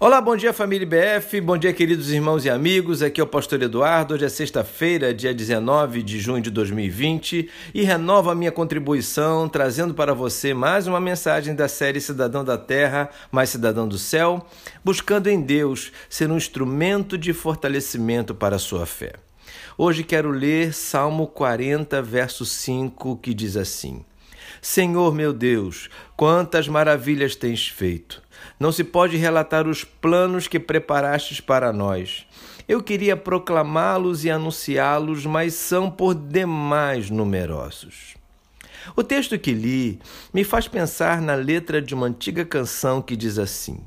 Olá, bom dia família BF, bom dia queridos irmãos e amigos. Aqui é o Pastor Eduardo. Hoje é sexta-feira, dia 19 de junho de 2020 e renovo a minha contribuição trazendo para você mais uma mensagem da série Cidadão da Terra, mais Cidadão do Céu, buscando em Deus ser um instrumento de fortalecimento para a sua fé. Hoje quero ler Salmo 40, verso 5, que diz assim: Senhor meu Deus, quantas maravilhas tens feito! Não se pode relatar os planos que preparastes para nós. Eu queria proclamá-los e anunciá-los, mas são por demais numerosos. O texto que li me faz pensar na letra de uma antiga canção que diz assim: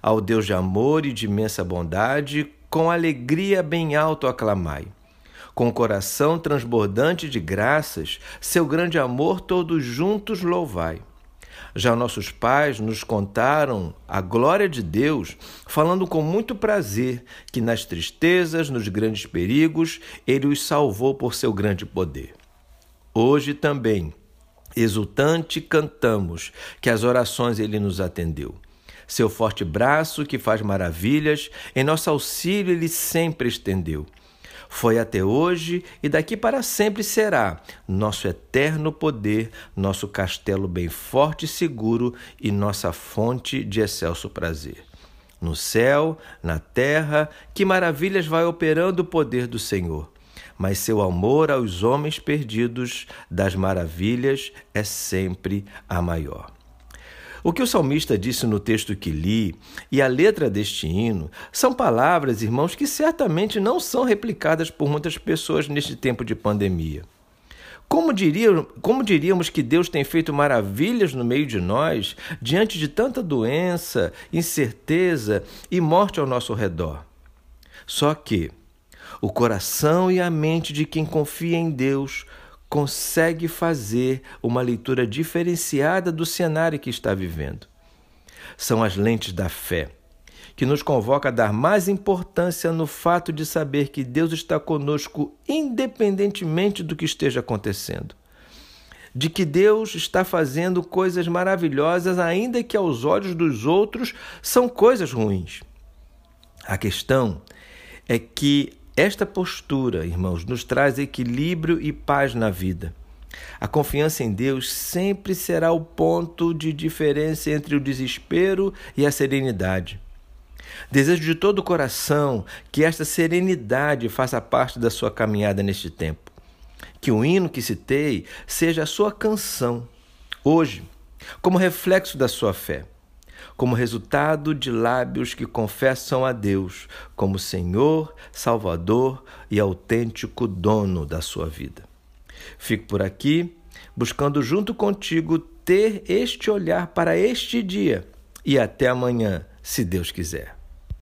Ao Deus de amor e de imensa bondade, com alegria bem alto aclamai. Com o coração transbordante de graças, seu grande amor todos juntos louvai. Já nossos pais nos contaram a glória de Deus, falando com muito prazer que nas tristezas, nos grandes perigos, Ele os salvou por seu grande poder. Hoje também, exultante, cantamos que as orações Ele nos atendeu. Seu forte braço que faz maravilhas, em nosso auxílio Ele sempre estendeu. Foi até hoje e daqui para sempre será nosso eterno poder, nosso castelo bem forte e seguro e nossa fonte de excelso prazer. No céu, na terra, que maravilhas vai operando o poder do Senhor. Mas seu amor aos homens perdidos das maravilhas é sempre a maior. O que o salmista disse no texto que li e a letra deste hino são palavras, irmãos, que certamente não são replicadas por muitas pessoas neste tempo de pandemia. Como, diria, como diríamos que Deus tem feito maravilhas no meio de nós, diante de tanta doença, incerteza e morte ao nosso redor? Só que o coração e a mente de quem confia em Deus consegue fazer uma leitura diferenciada do cenário que está vivendo. São as lentes da fé, que nos convoca a dar mais importância no fato de saber que Deus está conosco independentemente do que esteja acontecendo. De que Deus está fazendo coisas maravilhosas, ainda que aos olhos dos outros são coisas ruins. A questão é que esta postura, irmãos, nos traz equilíbrio e paz na vida. A confiança em Deus sempre será o ponto de diferença entre o desespero e a serenidade. Desejo de todo o coração que esta serenidade faça parte da sua caminhada neste tempo. Que o hino que citei seja a sua canção, hoje, como reflexo da sua fé como resultado de lábios que confessam a Deus como Senhor, Salvador e autêntico dono da sua vida. Fico por aqui, buscando junto contigo ter este olhar para este dia e até amanhã, se Deus quiser.